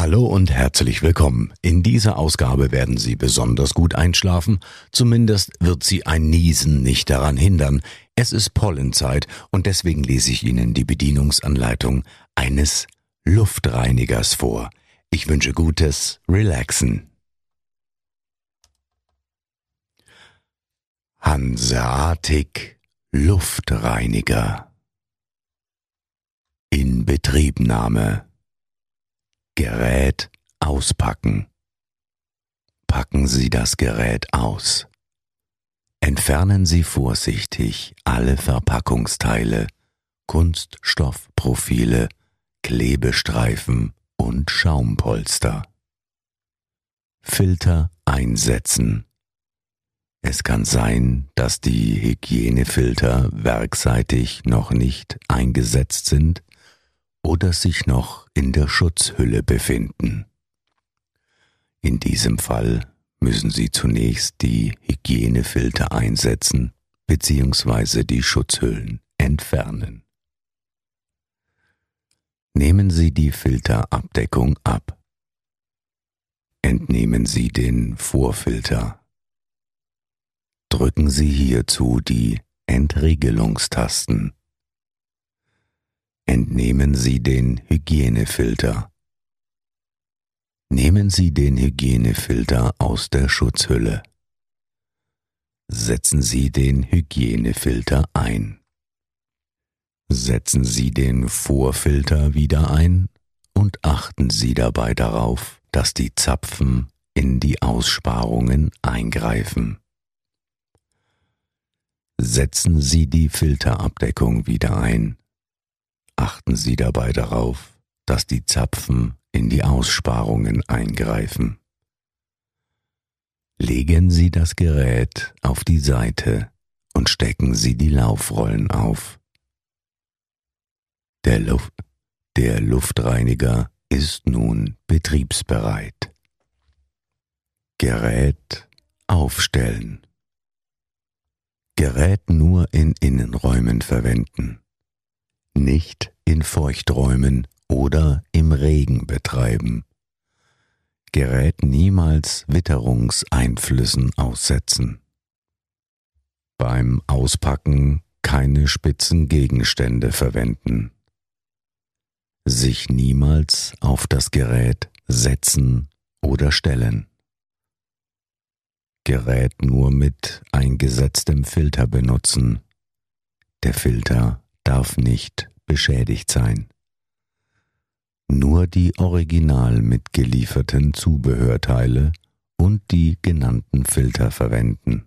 Hallo und herzlich willkommen. In dieser Ausgabe werden Sie besonders gut einschlafen, zumindest wird Sie ein Niesen nicht daran hindern. Es ist Pollenzeit und deswegen lese ich Ihnen die Bedienungsanleitung eines Luftreinigers vor. Ich wünsche gutes Relaxen. Hanseatic Luftreiniger in Betriebnahme Gerät auspacken. Packen Sie das Gerät aus. Entfernen Sie vorsichtig alle Verpackungsteile, Kunststoffprofile, Klebestreifen und Schaumpolster. Filter einsetzen. Es kann sein, dass die Hygienefilter werkseitig noch nicht eingesetzt sind oder sich noch in der Schutzhülle befinden. In diesem Fall müssen Sie zunächst die Hygienefilter einsetzen bzw. die Schutzhüllen entfernen. Nehmen Sie die Filterabdeckung ab. Entnehmen Sie den Vorfilter. Drücken Sie hierzu die Entriegelungstasten entnehmen Sie den Hygienefilter. Nehmen Sie den Hygienefilter aus der Schutzhülle. Setzen Sie den Hygienefilter ein. Setzen Sie den Vorfilter wieder ein und achten Sie dabei darauf, dass die Zapfen in die Aussparungen eingreifen. Setzen Sie die Filterabdeckung wieder ein achten Sie dabei darauf, dass die Zapfen in die Aussparungen eingreifen. Legen Sie das Gerät auf die Seite und stecken Sie die Laufrollen auf. Der, Luft, der Luftreiniger ist nun betriebsbereit. Gerät aufstellen. Gerät nur in Innenräumen verwenden nicht in Feuchträumen oder im Regen betreiben. Gerät niemals Witterungseinflüssen aussetzen. Beim Auspacken keine spitzen Gegenstände verwenden. Sich niemals auf das Gerät setzen oder stellen. Gerät nur mit eingesetztem Filter benutzen. Der Filter darf nicht beschädigt sein. Nur die original mitgelieferten Zubehörteile und die genannten Filter verwenden.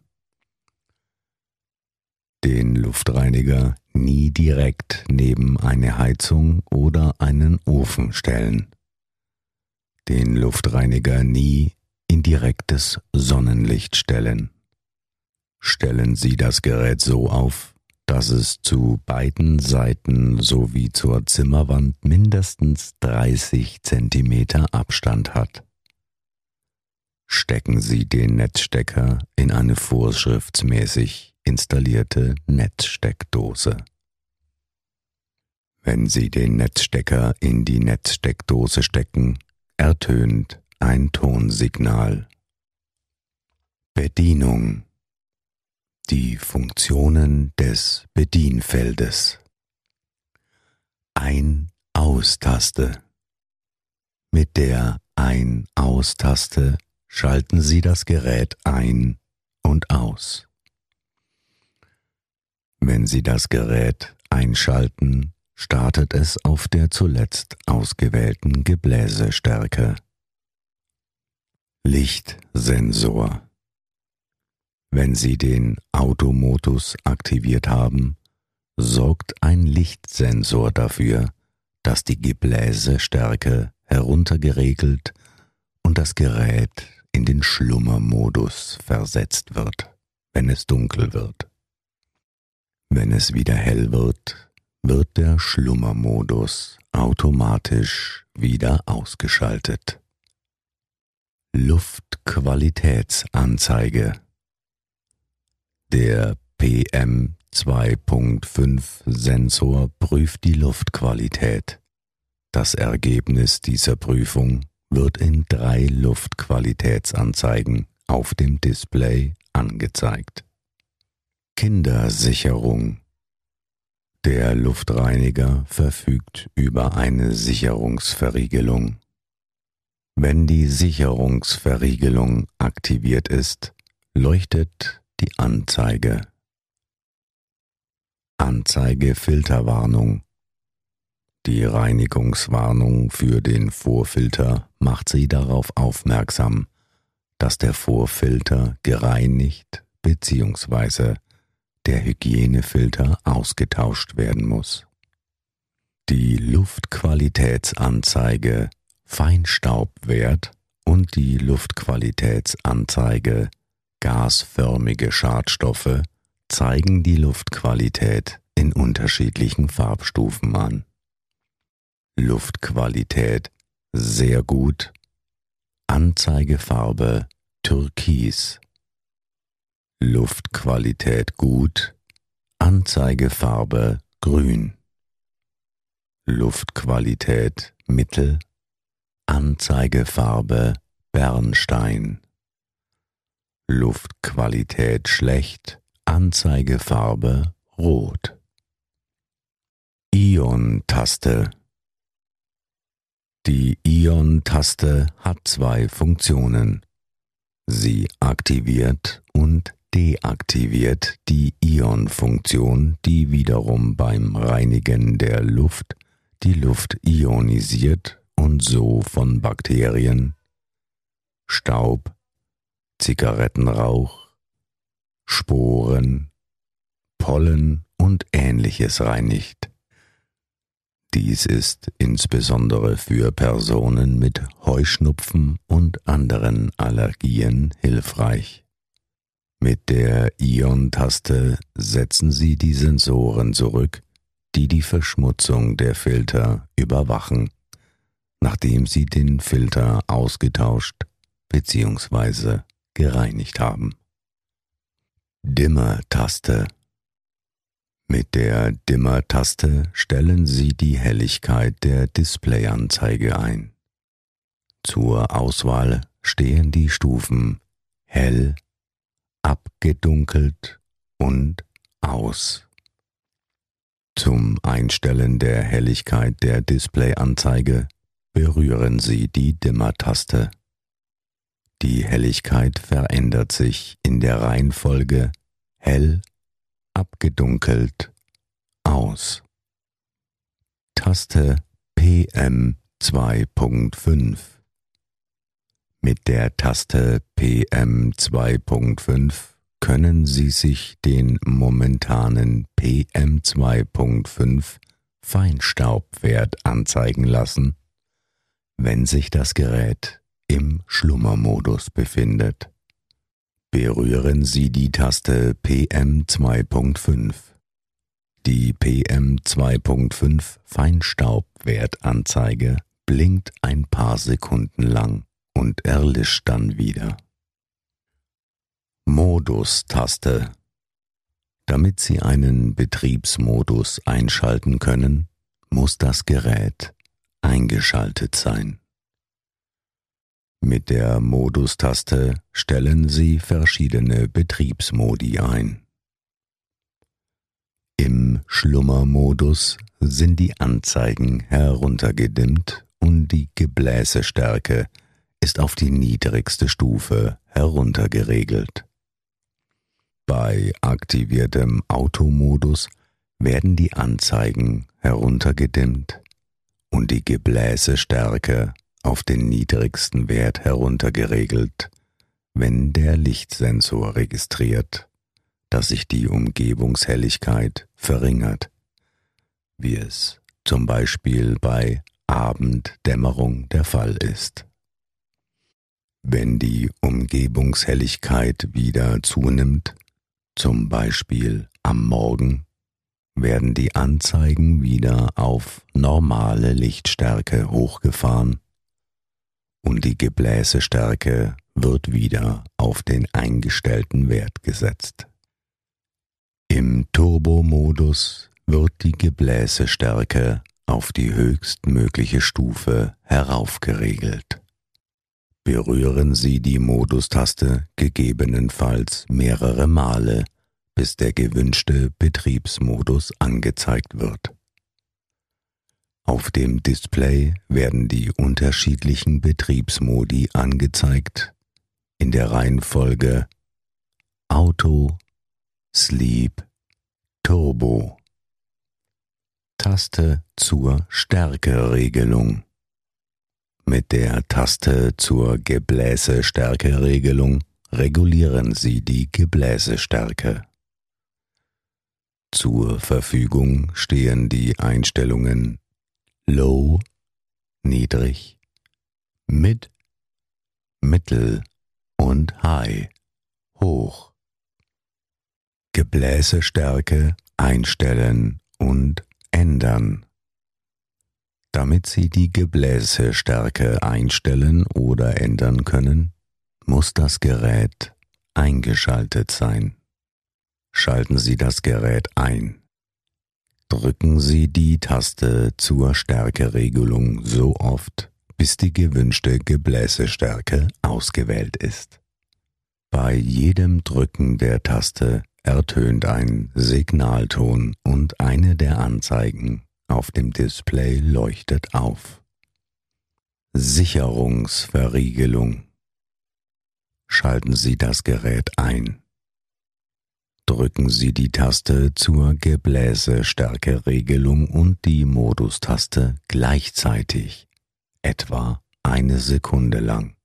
Den Luftreiniger nie direkt neben eine Heizung oder einen Ofen stellen. Den Luftreiniger nie in direktes Sonnenlicht stellen. Stellen Sie das Gerät so auf, dass es zu beiden Seiten sowie zur Zimmerwand mindestens 30 Zentimeter Abstand hat. Stecken Sie den Netzstecker in eine vorschriftsmäßig installierte Netzsteckdose. Wenn Sie den Netzstecker in die Netzsteckdose stecken, ertönt ein Tonsignal. Bedienung die Funktionen des Bedienfeldes. Ein-Aus-Taste. Mit der Ein-Aus-Taste schalten Sie das Gerät ein und aus. Wenn Sie das Gerät einschalten, startet es auf der zuletzt ausgewählten Gebläsestärke. Lichtsensor wenn Sie den Automodus aktiviert haben, sorgt ein Lichtsensor dafür, dass die Gebläsestärke heruntergeregelt und das Gerät in den Schlummermodus versetzt wird, wenn es dunkel wird. Wenn es wieder hell wird, wird der Schlummermodus automatisch wieder ausgeschaltet. Luftqualitätsanzeige Der PM 2.5 Sensor prüft die Luftqualität. Das Ergebnis dieser Prüfung wird in drei Luftqualitätsanzeigen auf dem Display angezeigt. Kindersicherung Der Luftreiniger verfügt über eine Sicherungsverriegelung. Wenn die Sicherungsverriegelung aktiviert ist, leuchtet die Anzeige. Anzeige Filterwarnung. Die Reinigungswarnung für den Vorfilter macht Sie darauf aufmerksam, dass der Vorfilter gereinigt bzw. der Hygienefilter ausgetauscht werden muss. Die Luftqualitätsanzeige Feinstaubwert und die Luftqualitätsanzeige gasförmige Schadstoffe zeigen die Luftqualität in unterschiedlichen Farbstufen an. Luftqualität sehr gut, Anzeigefarbe Türkis. Luftqualität gut, Anzeigefarbe grün. Luftqualität mittel, Anzeigefarbe Bernstein. Luftqualität schlecht, Anzeigefarbe rot. Ion-Taste Die Ion-Taste hat zwei Funktionen. Sie aktiviert und deaktiviert die Ion-Funktion, die wiederum beim Reinigen der Luft die Luft ionisiert und so von Bakterien, Staub, Zigarettenrauch, Sporen, Pollen und ähnliches reinigt. Dies ist insbesondere für Personen mit Heuschnupfen und anderen Allergien hilfreich. Mit der Ion-Taste setzen Sie die Sensoren zurück, die die Verschmutzung der Filter überwachen nachdem sie den Filter ausgetauscht bzw. gereinigt haben. Dimmer-Taste Mit der Dimmer-Taste stellen Sie die Helligkeit der Displayanzeige ein. Zur Auswahl stehen die Stufen hell, abgedunkelt und aus. Zum Einstellen der Helligkeit der Displayanzeige berühren Sie die Dimmertaste. Die Helligkeit verändert sich in der Reihenfolge hell, abgedunkelt, aus. Taste PM 2.5 Mit der Taste PM 2.5 können Sie sich den momentanen PM 2.5 Feinstaubwert anzeigen lassen wenn sich das Gerät im Schlummermodus befindet. Berühren Sie die Taste PM 2.5. Die PM 2.5 Feinstaubwertanzeige blinkt ein paar Sekunden lang und erlischt dann wieder. Modus-Taste. Damit Sie einen Betriebsmodus einschalten können, muss das Gerät eingeschaltet sein. Mit der Modus-Taste stellen Sie verschiedene Betriebsmodi ein. Im Schlummermodus sind die Anzeigen heruntergedimmt und die Gebläsestärke ist auf die niedrigste Stufe heruntergeregelt. Bei aktiviertem Automodus werden die Anzeigen heruntergedimmt und die Gebläsestärke auf den niedrigsten Wert heruntergeregelt, wenn der Lichtsensor registriert, dass sich die Umgebungshelligkeit verringert, wie es zum Beispiel bei Abenddämmerung der Fall ist. Wenn die Umgebungshelligkeit wieder zunimmt, zum Beispiel am Morgen, werden die Anzeigen wieder auf normale Lichtstärke hochgefahren und die Gebläsestärke wird wieder auf den eingestellten Wert gesetzt. Im Turbo-Modus wird die Gebläsestärke auf die höchstmögliche Stufe heraufgeregelt. Berühren Sie die Modustaste gegebenenfalls mehrere Male, bis der gewünschte Betriebsmodus angezeigt wird. Auf dem Display werden die unterschiedlichen Betriebsmodi angezeigt in der Reihenfolge Auto, Sleep, Turbo. Taste zur Stärkeregelung. Mit der Taste zur Gebläsestärkeregelung regulieren Sie die Gebläsestärke. Zur Verfügung stehen die Einstellungen Low, niedrig, Mid, Mittel und High, hoch. Gebläsestärke einstellen und ändern. Damit Sie die Gebläsestärke einstellen oder ändern können, muss das Gerät eingeschaltet sein. Schalten Sie das Gerät ein drücken Sie die Taste zur Stärkeregelung so oft, bis die gewünschte Gebläsestärke ausgewählt ist. Bei jedem Drücken der Taste ertönt ein Signalton und eine der Anzeigen auf dem Display leuchtet auf. Sicherungsverriegelung. Schalten Sie das Gerät ein drücken Sie die Taste zur Gebläsestärkeregelung und die Modustaste gleichzeitig, etwa eine Sekunde lang.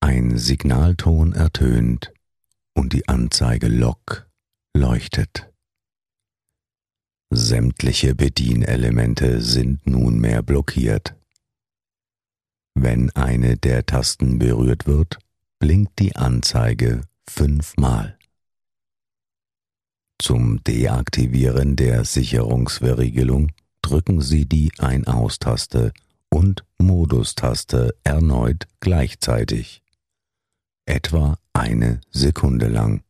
Ein Signalton ertönt und die Anzeige Lok leuchtet. Sämtliche Bedienelemente sind nunmehr blockiert. Wenn eine der Tasten berührt wird, blinkt die Anzeige fünfmal. Zum Deaktivieren der Sicherungsverriegelung drücken Sie die Ein-Aus-Taste und Modus-Taste erneut gleichzeitig, etwa eine Sekunde lang.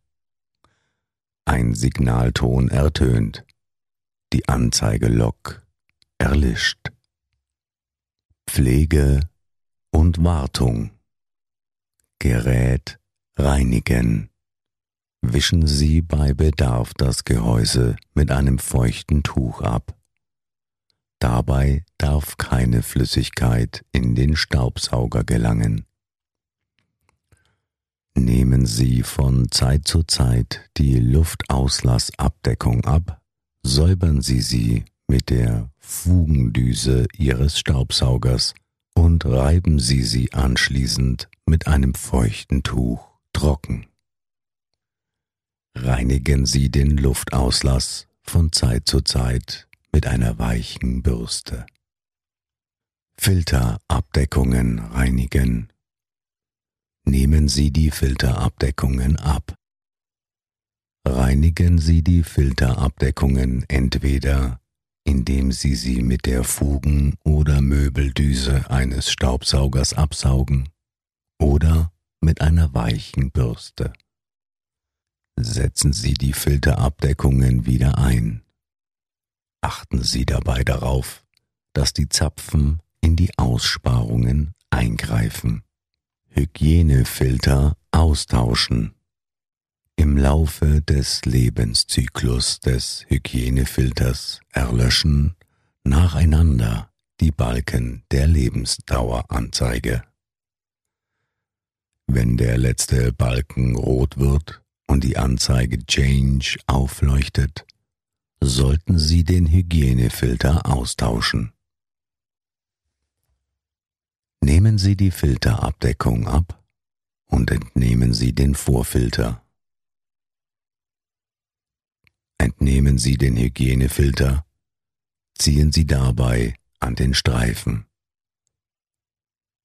Ein Signalton ertönt, die Anzeigelok erlischt. Pflege und Wartung Gerät reinigen wischen Sie bei Bedarf das Gehäuse mit einem feuchten Tuch ab. Dabei darf keine Flüssigkeit in den Staubsauger gelangen. Nehmen Sie von Zeit zu Zeit die Luftauslassabdeckung ab, säubern Sie sie mit der Fugendüse Ihres Staubsaugers und reiben Sie sie anschließend mit einem feuchten Tuch trocken reinigen Sie den Luftauslass von Zeit zu Zeit mit einer weichen Bürste. Filterabdeckungen reinigen. Nehmen Sie die Filterabdeckungen ab. Reinigen Sie die Filterabdeckungen entweder indem Sie sie mit der Fugen- oder Möbeldüse eines Staubsaugers absaugen oder mit einer weichen Bürste setzen Sie die Filterabdeckungen wieder ein. Achten Sie dabei darauf, dass die Zapfen in die Aussparungen eingreifen. Hygienefilter austauschen. Im Laufe des Lebenszyklus des Hygienefilters erlöschen nacheinander die Balken der Lebensdaueranzeige. Wenn der letzte Balken rot wird, und die Anzeige Change aufleuchtet, sollten Sie den Hygienefilter austauschen. Nehmen Sie die Filterabdeckung ab und entnehmen Sie den Vorfilter. Entnehmen Sie den Hygienefilter, ziehen Sie dabei an den Streifen.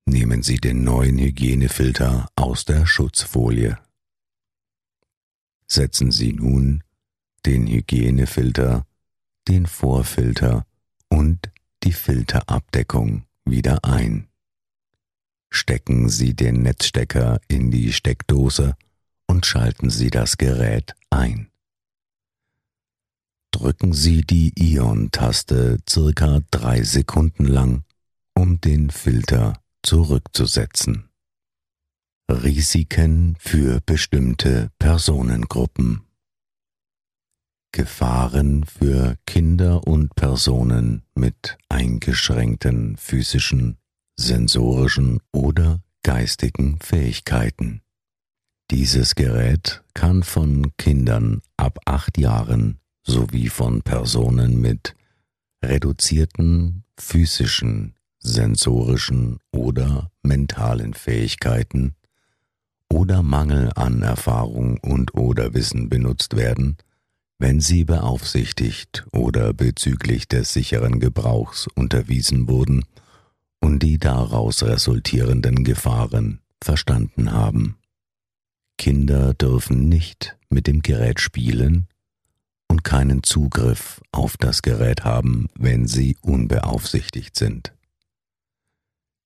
Nehmen Sie den neuen Hygienefilter aus der Schutzfolie setzen Sie nun den Hygienefilter den Vorfilter und die Filterabdeckung wieder ein. Stecken Sie den Netzstecker in die Steckdose und schalten Sie das Gerät ein. Drücken Sie die Ion-Taste circa drei Sekunden lang, um den Filter zurückzusetzen. Risiken für bestimmte Personengruppen Gefahren für Kinder und Personen mit eingeschränkten physischen, sensorischen oder geistigen Fähigkeiten. Dieses Gerät kann von Kindern ab acht Jahren sowie von Personen mit reduzierten physischen, sensorischen oder mentalen Fähigkeiten oder Mangel an Erfahrung und oder Wissen benutzt werden, wenn sie beaufsichtigt oder bezüglich des sicheren Gebrauchs unterwiesen wurden und die daraus resultierenden Gefahren verstanden haben. Kinder dürfen nicht mit dem Gerät spielen und keinen Zugriff auf das Gerät haben, wenn sie unbeaufsichtigt sind.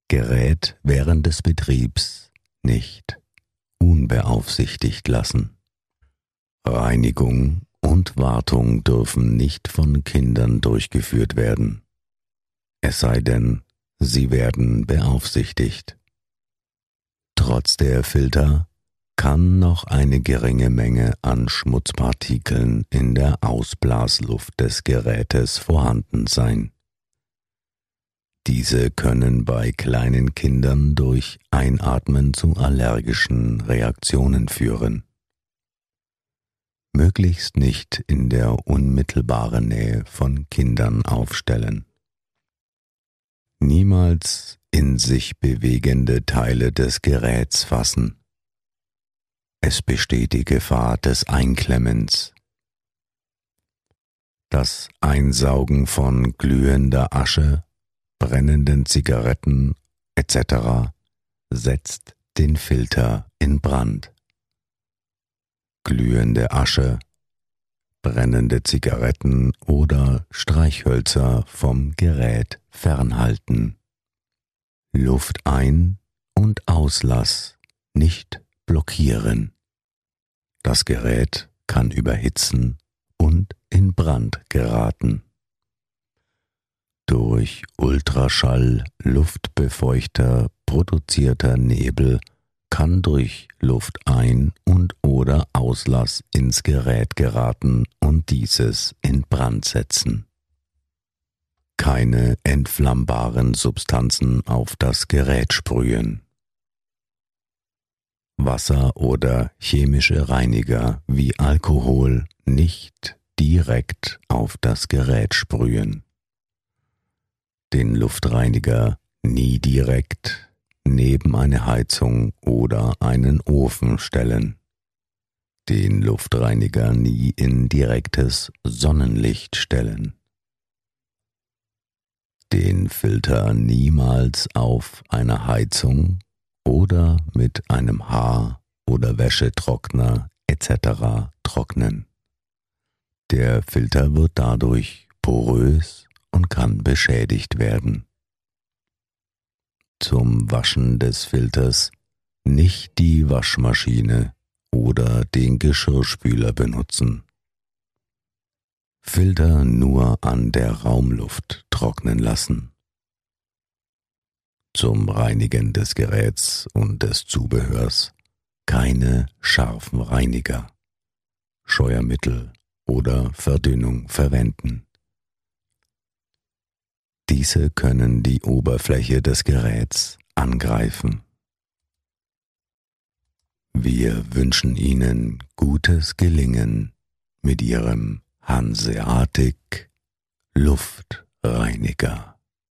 Gerät während des Betriebs nicht unbeaufsichtigt lassen. Reinigung und Wartung dürfen nicht von Kindern durchgeführt werden, es sei denn, sie werden beaufsichtigt. Trotz der Filter kann noch eine geringe Menge an Schmutzpartikeln in der Ausblasluft des Gerätes vorhanden sein. Diese können bei kleinen Kindern durch Einatmen zu allergischen Reaktionen führen. Möglichst nicht in der unmittelbaren Nähe von Kindern aufstellen. Niemals in sich bewegende Teile des Geräts fassen. Es besteht die Gefahr des Einklemmens. Das Einsaugen von glühender Asche brennenden Zigaretten etc. setzt den Filter in Brand. Glühende Asche, brennende Zigaretten oder Streichhölzer vom Gerät fernhalten. Luft ein und Auslass nicht blockieren. Das Gerät kann überhitzen und in Brand geraten durch Ultraschall Luftbefeuchter produzierter Nebel kann durch Luftein- und oder Auslass ins Gerät geraten und dieses in Brand setzen. Keine entflammbaren Substanzen auf das Gerät sprühen. Wasser oder chemische Reiniger wie Alkohol nicht direkt auf das Gerät sprühen den Luftreiniger nie direkt neben eine Heizung oder einen Ofen stellen, den Luftreiniger nie in direktes Sonnenlicht stellen, den Filter niemals auf einer Heizung oder mit einem Haar- oder Wäschetrockner etc. trocknen. Der Filter wird dadurch porös und kann beschädigt werden. Zum Waschen des Filters nicht die Waschmaschine oder den Geschirrspüler benutzen. Filter nur an der Raumluft trocknen lassen. Zum Reinigen des Geräts und des Zubehörs keine scharfen Reiniger, Scheuermittel oder Verdünnung verwenden. Diese können die Oberfläche des Geräts angreifen. Wir wünschen Ihnen gutes Gelingen mit Ihrem Hanseatic Luftreiniger.